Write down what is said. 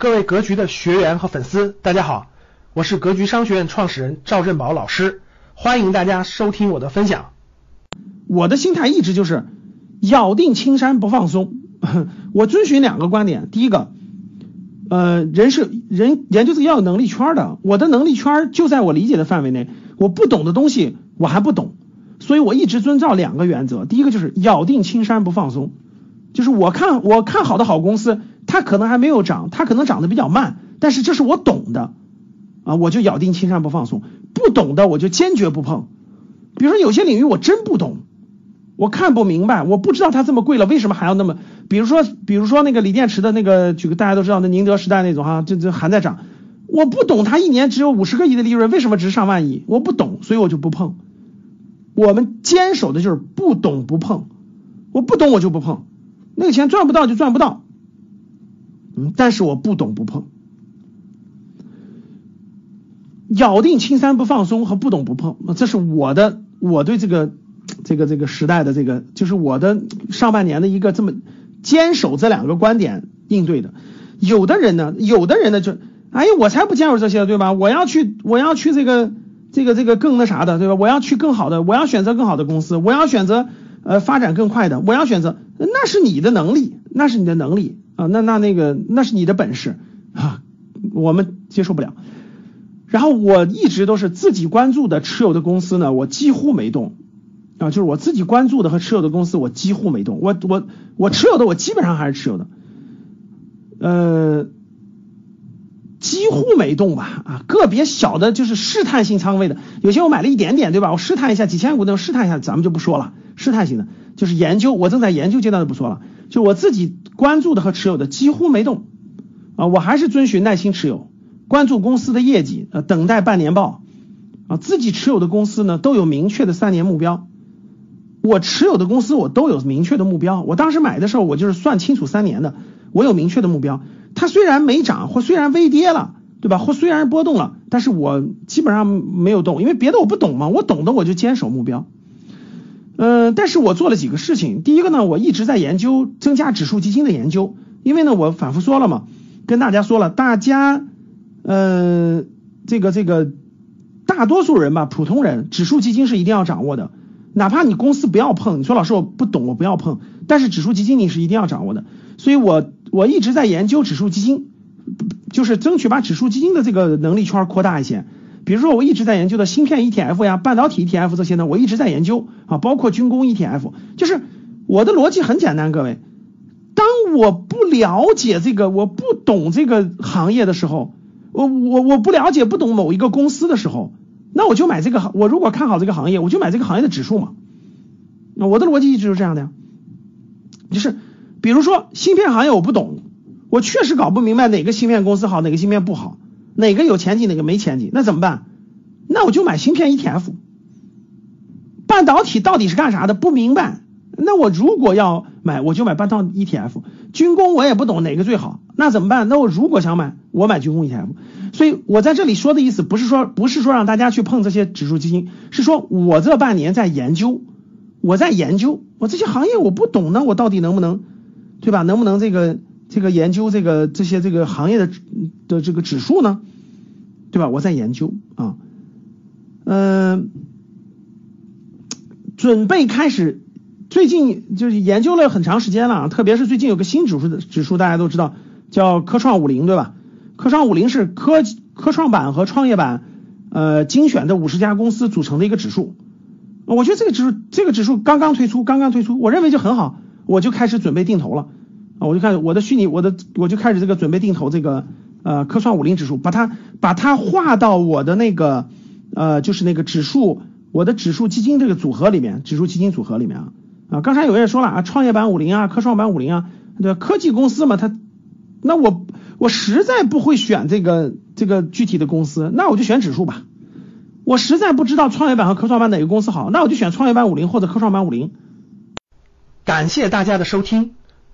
各位格局的学员和粉丝，大家好，我是格局商学院创始人赵振宝老师，欢迎大家收听我的分享。我的心态一直就是咬定青山不放松，我遵循两个观点，第一个，呃，人是人研究是要有能力圈的，我的能力圈就在我理解的范围内，我不懂的东西我还不懂，所以我一直遵照两个原则，第一个就是咬定青山不放松。就是我看我看好的好公司，它可能还没有涨，它可能涨得比较慢，但是这是我懂的啊，我就咬定青山不放松；不懂的我就坚决不碰。比如说有些领域我真不懂，我看不明白，我不知道它这么贵了，为什么还要那么？比如说比如说那个锂电池的那个，举个大家都知道的宁德时代那种哈，这这还在涨，我不懂它一年只有五十个亿的利润，为什么值上万亿？我不懂，所以我就不碰。我们坚守的就是不懂不碰，我不懂我就不碰。那个钱赚不到就赚不到，但是我不懂不碰，咬定青山不放松和不懂不碰，这是我的我对这个这个这个时代的这个就是我的上半年的一个这么坚守这两个观点应对的。有的人呢，有的人呢就，哎呀，我才不坚守这些对吧？我要去我要去这个这个这个更那啥的对吧？我要去更好的，我要选择更好的公司，我要选择。呃，发展更快的，我要选择，那是你的能力，那是你的能力啊，那那那个那是你的本事啊，我们接受不了。然后我一直都是自己关注的持有的公司呢，我几乎没动啊，就是我自己关注的和持有的公司，我几乎没动。我我我持有的，我基本上还是持有的，呃，几乎没动吧啊，个别小的就是试探性仓位的，有些我买了一点点，对吧？我试探一下几千股那种试探一下，咱们就不说了。试探性的，就是研究，我正在研究阶段就不说了，就我自己关注的和持有的几乎没动。啊，我还是遵循耐心持有，关注公司的业绩，呃，等待半年报。啊，自己持有的公司呢都有明确的三年目标，我持有的公司我都有明确的目标，我当时买的时候我就是算清楚三年的，我有明确的目标，它虽然没涨或虽然微跌了，对吧？或虽然波动了，但是我基本上没有动，因为别的我不懂嘛，我懂的我就坚守目标。嗯，但是我做了几个事情。第一个呢，我一直在研究增加指数基金的研究，因为呢，我反复说了嘛，跟大家说了，大家，呃，这个这个大多数人吧，普通人，指数基金是一定要掌握的，哪怕你公司不要碰，你说老师我不懂，我不要碰，但是指数基金你是一定要掌握的。所以我我一直在研究指数基金，就是争取把指数基金的这个能力圈扩大一些。比如说，我一直在研究的芯片 ETF 呀、半导体 ETF 这些呢，我一直在研究啊，包括军工 ETF。就是我的逻辑很简单，各位，当我不了解这个，我不懂这个行业的时候，我我我不了解、不懂某一个公司的时候，那我就买这个行。我如果看好这个行业，我就买这个行业的指数嘛。那我的逻辑一直是这样的呀，就是比如说芯片行业我不懂，我确实搞不明白哪个芯片公司好，哪个芯片不好。哪个有前景，哪个没前景，那怎么办？那我就买芯片 ETF。半导体到底是干啥的？不明白。那我如果要买，我就买半导体 ETF。军工我也不懂哪个最好，那怎么办？那我如果想买，我买军工 ETF。所以我在这里说的意思，不是说不是说让大家去碰这些指数基金，是说我这半年在研究，我在研究，我这些行业我不懂呢，我到底能不能，对吧？能不能这个？这个研究这个这些这个行业的的这个指数呢，对吧？我在研究啊，嗯，准备开始，最近就是研究了很长时间了，特别是最近有个新指数的指数，大家都知道叫科创五零，对吧？科创五零是科科创板和创业板呃精选的五十家公司组成的一个指数，我觉得这个指数这个指数刚刚推出，刚刚推出，我认为就很好，我就开始准备定投了。啊，我就看我的虚拟，我的我就开始这个准备定投这个呃科创五零指数，把它把它划到我的那个呃就是那个指数我的指数基金这个组合里面，指数基金组合里面啊啊，刚才有人说了啊，创业板五零啊，科创板五零啊，对？科技公司嘛，它那我我实在不会选这个这个具体的公司，那我就选指数吧。我实在不知道创业板和科创板哪个公司好，那我就选创业板五零或者科创板五零。感谢大家的收听。